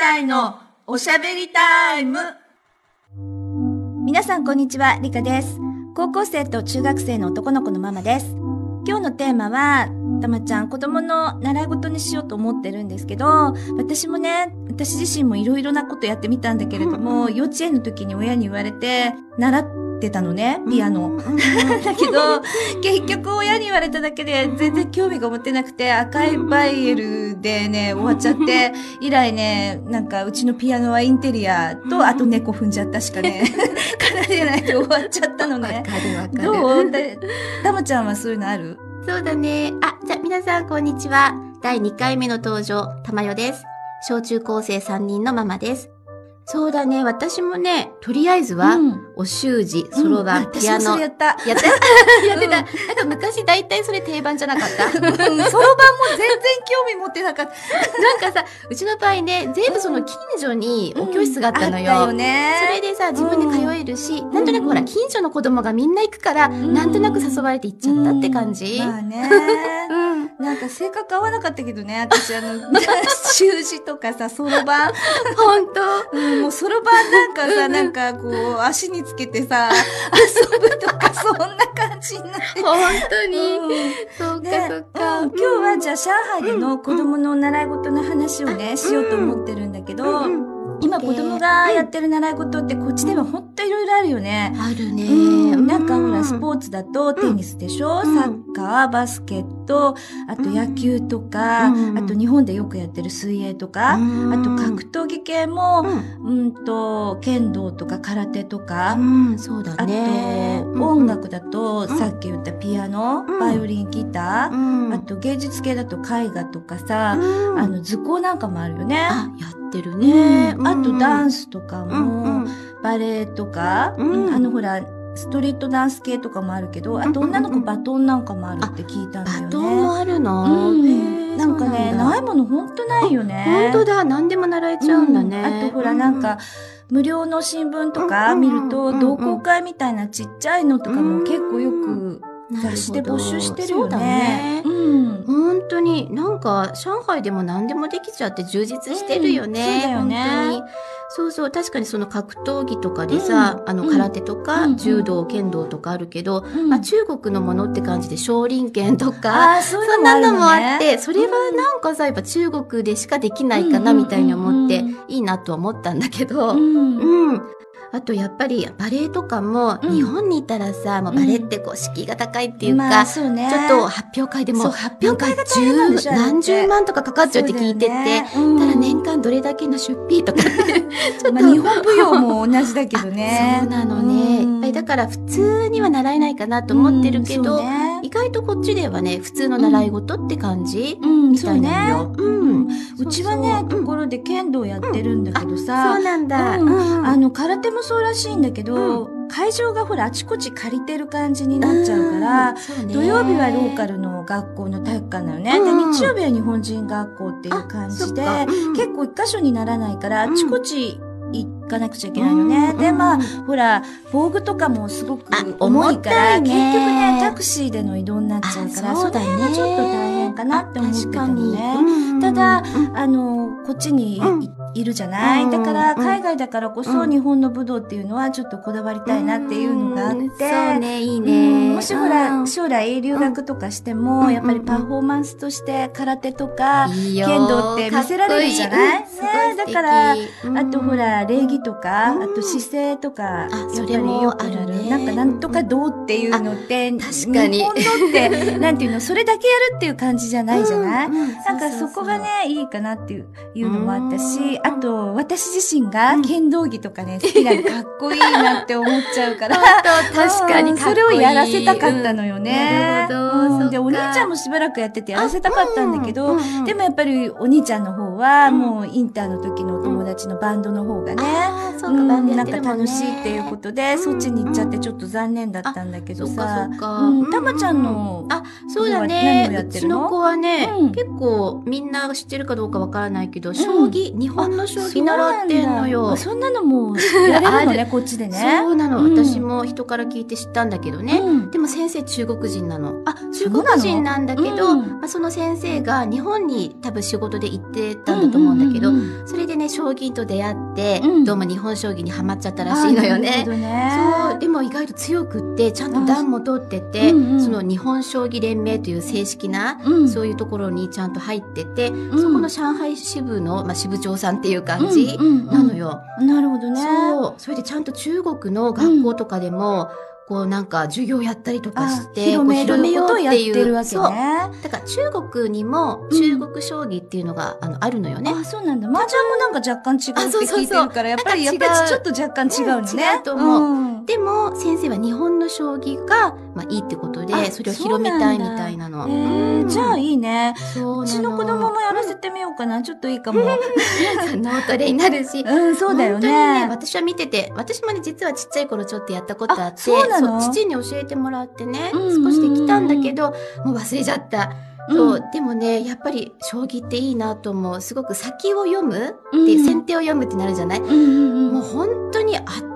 隊のおしゃべりタイム皆さんこんにちは、リカです。高校生と中学生の男の子のママです。今日のテーマは、たまちゃん子供の習い事にしようと思ってるんですけど、私もね、私自身もいろいろなことやってみたんだけれども、幼稚園の時に親に言われて、習ってたのね、ピアノ。だけど、結局親に言われただけで全然興味が持てなくて、赤いバイエルでね、終わっちゃって、以来ね、なんかうちのピアノはインテリアと、あと猫踏んじゃったしかね、奏でないで終わっちゃったのね。かるわかる。どう？たたまちゃんはそういうのある？そうだね。あ、じゃあ皆さんこんにちは。第2回目の登場、たまよです。小中高生3人のママです。そうだね。私もね、とりあえずは、うんお習字、そろばん、うんピアノ。やった。やった やってた。なんか昔大体それ定番じゃなかったうん、そろばんも全然興味持ってなかった。なんかさ、うちの場合ね、全部その近所にお教室があったのよ。よね。それでさ、自分で通えるし、なんとなくほら、近所の子供がみんな行くから、んなんとなく誘われて行っちゃったって感じ。まあね。うん。なんか性格合わなかったけどね、私あの、習字とかさ、そろばん。ほんと。うん、もうそろばんなんかさ、なんかこう、足につけてさ、遊ぶとか、そんな感じになって。本当に？うんそうか、ねそうか。うん今日はじゃあ上海での子供の習い事の話をね、しようと思ってるんだけど、今子供がやってる習い事ってこっちではほんといろいろあるよね。あるね。うん、なんかほら、スポーツだとテニスでしょ、うん。サッカー、バスケット、あと野球とか、うん。あと日本でよくやってる水泳とか、うん。あと格闘技系も、うん。うんと、剣道とか空手とか、うん、そうだあと、ね。音楽だと、さっき言ったピアノ、うん。バイオリン、ギター、うん、あと芸術系だと絵画とかさ、うん。あの図工なんかもあるよね。あ、やってるね。うん。あとダンススとかうんも、バレエとか、あのほら、ストリートダンス系とかもあるけど、あと女の子バトンなんかもあるって聞いたんだよね。バトンもあるの、うん。なんかね、ないものほんとないよね。本当だ、何でも習えちゃうんだね。うん。あとほらなんか、無料の新聞とか見ると、うん同好会みたいなちっちゃいのとかも結構よくうん雑誌で募集してるよね。本当に、なんか、上海でも何でもできちゃって充実してるよね。うん。そうだよね。そうそう、確かにその格闘技とかでさ、あの、空手とか、うん柔道、剣道とかあるけど、うん。まあ、中国のものって感じで、少林拳とか、そんなのもあねって、それはなんかさ、やっぱ中国でしかできないかな、うんみたいに思ってうんうん、いいなとは思ったんだけど、うん。うん。あとやっぱりバレエとかも、うん。日本にいたらさ、もうバレエってこう敷居が高いっていうか、まあ、そうね。ちょっと発表会でもそう、発表会が十何十万とかかかっちゃうって聞いてて、ただ年間どれだけの出費とかって、ちょっと、まあ、日本舞踊も同じだけどね。そうなのね。うん。やっぱりだから普通には習えないかなと思ってるけど、意外とこっちではね、普通の習い事って感じ、うん、みたいそうね。なのよ。うん。うちはね、ところで剣道やってるんだけどさ、そうなんだ。あの、空手もそうらしいんだけど、会場がほら、あちこち借りてる感じになっちゃうから、土曜日はローカルの学校の体育館なのね。うん。で、日曜日は日本人学校っていう感じで、結構一箇所にならないから、うん。あちこち行かなくちゃいけないのね。うんで、まあうん、ほら、防具とかもすごくあ重いから、重たい結ね局ね、タクシーでの移動になっちゃうから、あそうだね。その辺はちょっと大変かなって思ってたのね。ねただ、うん。あの、こっちにい,、うん。るじゃない、うんだから、うん海外だからこそ、うん。日本の武道っていうのはちょっとこだわりたいなっていうのがあって、うんそうね、いいうん。ね。もしほら、うん将来留学とかしても、うんやっぱりパフォーマンスとして空手とか、剣道って見せられるじゃない？ねだからあとほら、礼儀とか、うん。あと姿勢とか、やっぱそれりもよくやあるね。なんかなんとかどうっていうのって、確かに。日本のって、なんていうの、それだけやるっていう感じじゃないじゃない、なんかそこがね、いいかなっていういうのもあったし、あと、私自身がうん。剣道着とかね、好きなのかっこいいなって思っちゃうから、確かにそれをやらせたかったのよね。で、お兄ちゃんもしばらくやっててやらせたかったんだけど、うんうんでもやっぱりお兄ちゃんの方は、うん。もうインターの時のお友達のバンドの方がね、あーそうか、うんバンドやなんか楽しいっていうことで、そっちに行っちゃってちょっと残念だったんだけどさ。たまちゃんの、あ、そうだ何ねをや。っうてるの？ちの子はね、うん。結構みんな知ってるかどうかわからないけど、将棋、日本の将棋習ってんのよ。そんなのもやれるのね、こっちでね。そうなの、うん。私も人から聞いて知ったんだけどね。うん。でも先生中国人なの。あ、中国人なんだけど、うんまあ、その先生が日本に多分仕事で行ってたんだと思うんだけど、うんうんうんそれでね、将将棋と出会って、うんどうも日本将棋にハマっちゃったらしいのよねね。そうでも意外と強くってちゃんと段も取ってて、うんうんその日本将棋連盟という正式な、うんそういうところにちゃんと入ってて、んそこの上海支部の、まあ、支部長さんっていう感じなのよ。なるほどね。そう。それでちゃんと中国の学校とかでも、こうなんか授業やったりとかして、広めこうることをやってるわけ。ね。だから中国にもうん中国将棋っていうのが、あのあるのよね。あ、そうなんだ。麻雀もなんか若干違うって聞いてるから、やっぱり、やっぱりちょっと若干違うのね。うん違うと思うんでも先生は日本の将棋が、まあ、いいってことあでそれを広めたいみたいなの。えーうんじゃあいいね。そうちの子供もやらせてみようかな。ちょっといいかも。脳トレになるし。うん、そうだよ本当にね、ね。私は見てて、私もね、実はちっちゃい頃ちょっとやったことあって、父に教えてもらってね、うんうんうん少しできたんだけど、もう忘れちゃった。そううんでもね、やっぱり将棋っていいなと思う。すごく先を読むってうんいう、先手を読むってなるじゃない、うんうんうん。もう本当に頭い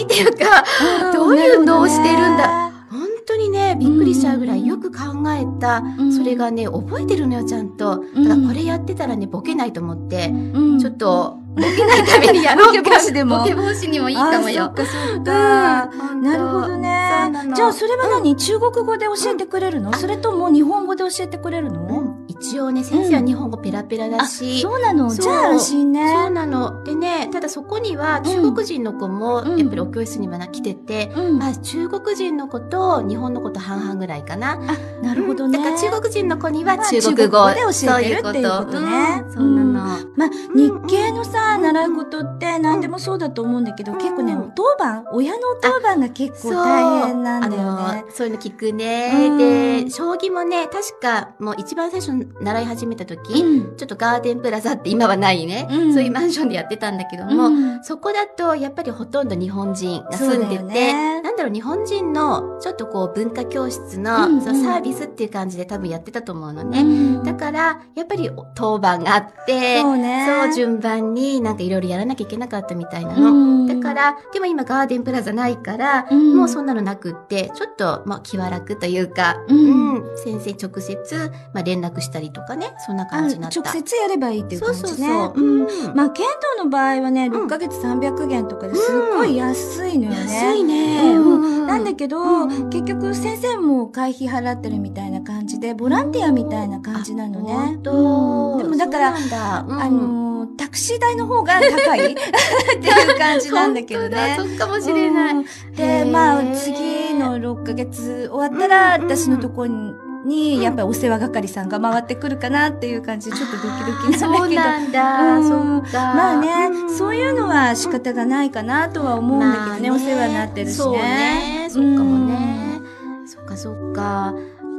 いっていうか、どういう脳をしてるんだ。な本当にね、びっくりしちゃうぐらいよく考えた、うん。それがね、覚えてるのよ、ちゃんと。だからこれやってたらね、ボケないと思って、うん。ちょっと、ボケないためにやろうか。ボケ防止でも。ボケ防止にもいいかもあよ。そっかそっか。うん。なるほどね。じゃあそれは何、中国語で教えてくれるの、それとも日本語で教えてくれるの、うん一応ね、先生は日本語ペラペラだあ、し、そうなの？じゃあ安心ね。そうなの。でね、ただそこには中国人の子も、うんやっぱりお教室にはな来てて、うん。まあ中国人の子と日本の子と半々ぐらいかな。あ、なるほどね。だから中国人の子にはまあ中国語、で教えてるっていうことねそうなの。まあ、日系のさ、うん習うことって何でもそうだと思うんだけど、うん結構ね、お当番、親のお当番が結構大変なんだよね。そういうの聞くね。うんで、将棋もね、確かもう一番最初に習い始めた時、うん。ちょっとガーデンプラザって今はないね、うん。そういうマンションでやってたんだけども、うん。そこだとやっぱりほとんど日本人が住んでて、ね。なんだろう、日本人のちょっとこう文化教室の、うんうん。そのサービスっていう感じで多分やってたと思うのね。うん。だから、やっぱり当番があって、そうね。順番になんかいろいろやらなきゃいけなかったみたいなうの。ん。だから、でも今ガーデンプラザないから、うん。もうそんなのなくって、ちょっと、まあ、気は楽というか、うん。うん。先生直接、まあ、連絡したりとかね、そんなあ感じになった。直接やればいいっていうそうそう感じね。そう。うん。うん。まあ、剣道の場合はね、うん。6ヶ月300元とかですっごい安いのよね。安いね。うんなんだけど、うん結局先生も会費払ってるみたいな感じで、ボランティアみたいな感じなのね。でもだから、あのー、タクシー代の方が高い？っていう感じなんだけどね。そうかもしれない。うん。で、まあ、次の6ヶ月終わったら、私のとこに、にやっぱりお世話係さんが回ってくるかなっていう感じで、ちょっとドキドキなんだけど。そうなんだ。うんそっか。まあね、んそういうのは仕方がないかなとは思うんだけどね、まあお世話になってるしね。そうね。そっかもね。そっかそっか。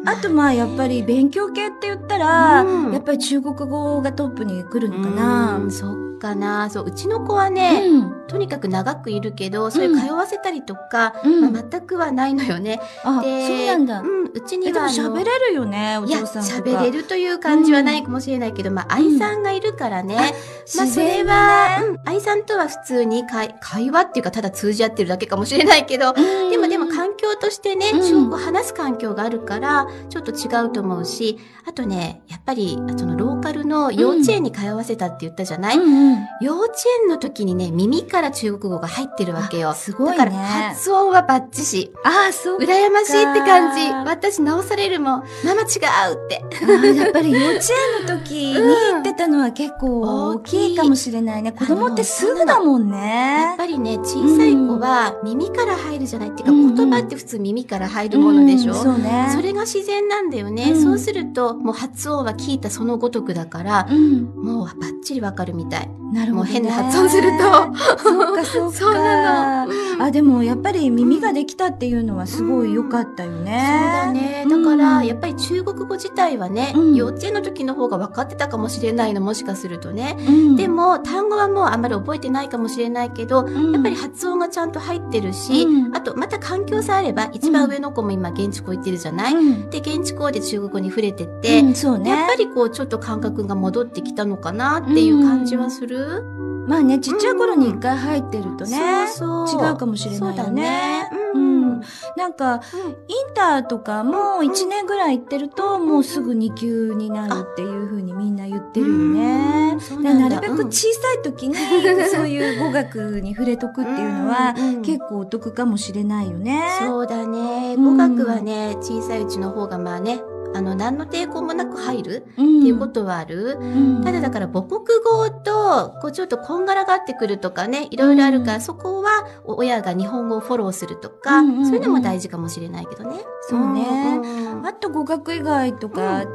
あとまあやっぱり勉強系って言ったら、うんやっぱり中国語がトップに来るのかな。うんそっかな。そう、うちの子はね、うんとにかく長くいるけど、それ通わせたりとか、うんまあ、全くはないのよね。あ、でそうなんだ。うん、うちには喋れるよね、お父さんとか。喋れるという感じはないかもしれないけど、まあ、愛さんがいるからね。まあ、それは、うん、愛さんとは普通に会会話っていうか、ただ通じ合ってるだけかもしれないけど、うんでもでも環境としてね、うん中国話す環境があるから、ちょっと違うと思うし、あとね、やっぱり、そのローカルの幼稚園に通わせたって言ったじゃない、うんうん幼稚園の時にね、耳から中国語が入ってるわけよ。すごいね。だから発音はバッチシ。あ、そうか。羨ましいって感じ。私直されるもん。ママ違うって。やっぱり幼稚園の時に言ってたのは結構大きいかもしれないね。子供ってすぐだもんやっね。ぱりね、小さい子は耳から入るじゃない？っていうか、うんうん言葉って普通耳から入るものでしょ、うんそうね。それが自然なんだよね、うんそうすると、もう発音は聞いたそのごとくだから、うん。もうバッチリわかるみたい。なるほど、ね。もう変な発音すると。そうか、そうか。そうなの。うんあ、でもやっぱり耳ができたっていうのはすごい良かったよね。そうだね。だから、やっぱり中国語自体はね、うん幼稚園の時の方が分かってたかもしれないの、もしかするとね。うんで、も、単語はもうあんまり覚えてないかもしれないけど、うんやっぱり発音がちゃんと入ってるし、うんあと、また環境さえあれば、一番上の子も今現地校行ってるじゃない、うんで、現地校で中国語に触れてて、うんそうね。やっぱりこう、ちょっと感覚が戻ってきたのかなっていう感じはする？まあね、ちっちゃい頃に一回入ってるとね、そうそう違うかもしれないよね。そうだね。なんか、インターとかも1年ぐらい行ってると、もうすぐ2級になるっていう風にみんな言ってるよね。ななるべく小さい時に、そういう語学に触れとくっていうのは、結構お得かもしれないよね。そうだね。うん。語学はね、小さいうちの方がまあね、あの、何の抵抗もなく入るうん。っていうことはある。うん。ただだから母国語と、こうちょっとこんがらがってくるとかね、いろいろあるから、うん。そこはお親が日本語をフォローするとか、うんうんうん。そういうのも大事かもしれないけどね。そうね。うん。あと語学以外とか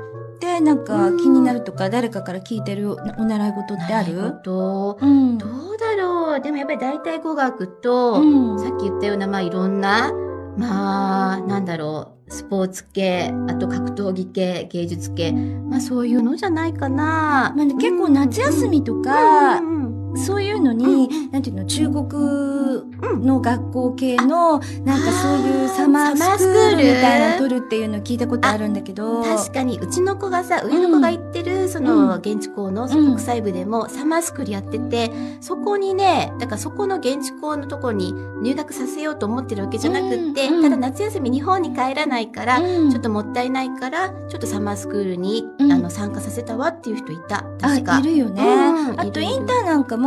でなんか気になるとか、誰かから聞いてるお習い事ってある？事うん。どうだろう。でもやっぱり大体語学と、うん。さっき言ったような、まあいろんな、まあ、なんだろう、スポーツ系、あと格闘技系、芸術系、まあそういうのじゃないかな。まあね、結構夏休みとか、うんうんそういうのに、なんていうの、中国の学校系の、なんかそういうサマースクール。みたいなの取るっていうの聞いたことあるんだけど。確かに、うちの子がさ、上の子が行ってる、その、うん。現地校のその国際部でも、サマースクールやってて、そこにね、だからそこの現地校のところに入学させようと思ってるわけじゃなくって、うんうん。ただ夏休み日本に帰らないから、うん。ちょっともったいないから、ちょっとサマースクールに、うん。あの、参加させたわっていう人いた。あ、確か。いるよね。うん。あと、インターなんかも、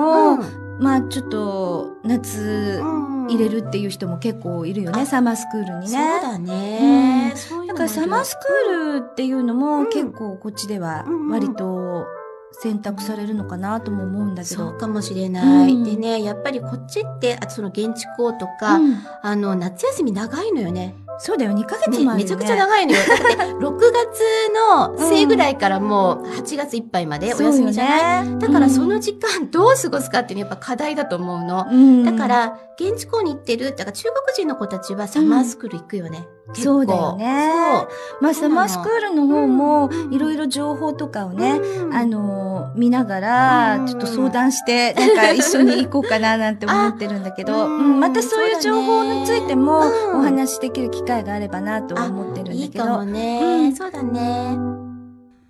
まあちょっと、夏うん入れるっていう人も結構いるよね、あサマースクールにそうね。だね。そういうだからサマースクールっていうのもうん結構こっちではうん割と選択されるのかなとも思うんだけど。そうかもしれない。うんでね、やっぱりこっちって、あとその現地校とか、うんあの、夏休み長いのよね。そうだよ、2ヶ月ねもあるよね。めちゃくちゃ長いのよ。だって、6月の末ぐらいからもう8月いっぱいまでお休みじゃない、そうよねだからその時間どう過ごすかっていうのはやっぱ課題だと思うの。うんだか、ら、現地校に行ってる、だから中国人の子たちはサマースクール行くよね。結構そうだよね。そう。まあサマースクールの方もうんいろいろ情報とかをね、うんあの、見ながらう、んちょっと相談して、なんか一緒に行こうかななんて思ってるんだけど、あ うんまたそういう情報についてもお話しできる機会があればなとは思ってるんいだけど。いかもね、うん。そうだね。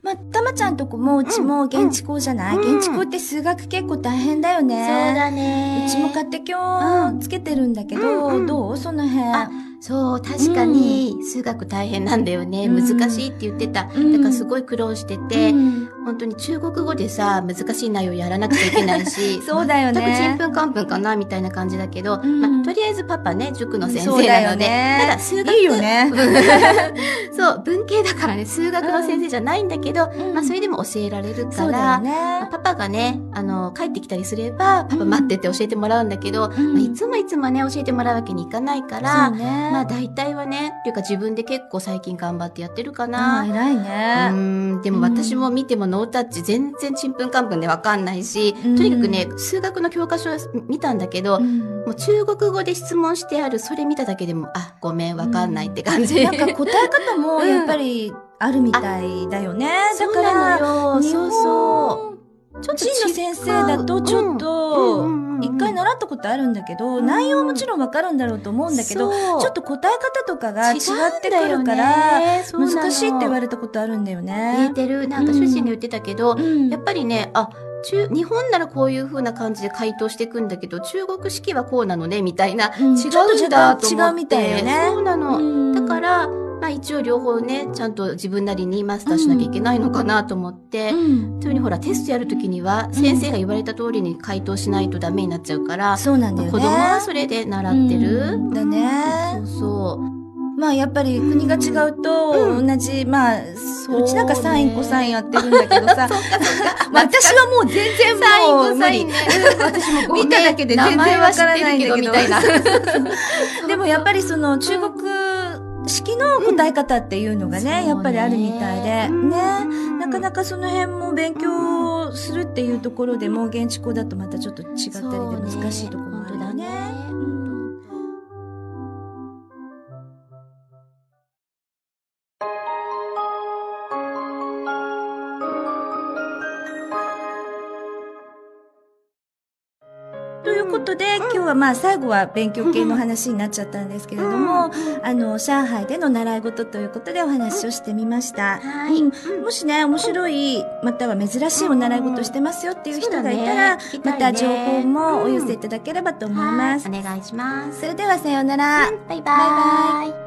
まあ、たまちゃんとこもうちも現地校じゃない、うん。現地校って数学結構大変だよそうね。だね。うちも家庭教つけてるんだけど、うんうんどう？その辺。あそう、確かに。数学大変なんだよね。うん。難しいって言ってた。うん。だからすごい苦労してて、うん本当に中国語でさ、難しい内容やらなくちゃいけないし、そうだよねちんぷんかんぷんかな、みたいな感じだけど、うんまあ、とりあえずパパね、塾の先生なので、ねただ数学、いいよね。そう、文系だからね、数学の先生じゃないんだけど、うんまあ、それでも教えられるから、よね。まあパパがね、あの、帰ってきたりすれば、パパ待ってて教えてもらうんだけど、うんまあ、いつもいつもね、教えてもらうわけにいかないかそら、うね。まあ大体はね、っていうか自分で結構最近頑張ってやってるかあな。ー偉いうね。ん、でも私も見てもノータッチ全然ちんぷんかんぷんでわかんないし、うん。とにかくね、数学の教科書見たんだけど、うん。もう中国語で質問してある、それ見ただけでも、あ、ごめん、わかんないって感じ。なんか答え方もやっぱりあるみたいだよね。だそうから、そうそ本う。ちょっと人の先生だとちょっと一回習ったことあるんだけど、うん内容はもちろんわかるんだろうと思うんだけど、ちょっと答え方とかが違ってくるから、難しいって言われたことあるんだよ言ねえ。てる。なんか主人が言ってたけど、うんやっぱりね、あ、中、日本ならこういう風な感じで回答していくんだけど、中国式はこうなのね、みたいな。うん違うんだと思って。ちょっと違うみたいよねそうなの。うんだから、まあ一応両方ね、ちゃんと自分なりにマスターしなきゃいけないのかなと思って、うんそういうふうにほらテストやるときには、先生が言われた通りに回答しないとダメになっちゃうから、そうなんだよね。子供はそれで習ってる。うんだね。そうそう。まあやっぱり国が違うとう同じ、まあ、そううちなんかサインコサインやってるんだけどさ。私はもう全然もうサインコ無理サインね。。うん私も見ただけで全然わからないんだけど。でもやっぱりその中国式の答え方っていうのがね、うん。やっぱりあるみたいで、うんね。なかなかその辺も勉強するっていうところでも現地校だとまたちょっと違ったりで難しいところもあるよね。いうこことで、今日はまあ最後は勉強系の話になっちゃったんですけれども、あの、上海での習い事ということでお話をしてみました。はい。うん。もしね、面白い、または珍しいお習い事してますよっていう人がいたら、また情報もお寄せいただければと思います。はい。お願いします。それではさようなら。バイバイ。